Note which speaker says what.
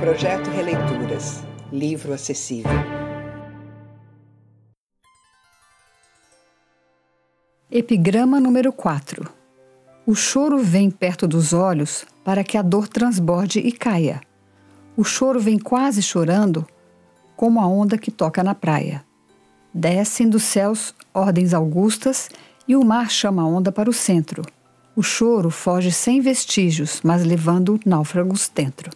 Speaker 1: Projeto Releituras. Livro acessível.
Speaker 2: Epigrama número 4. O choro vem perto dos olhos para que a dor transborde e caia. O choro vem quase chorando, como a onda que toca na praia. Descem dos céus ordens augustas e o mar chama a onda para o centro. O choro foge sem vestígios, mas levando náufragos dentro.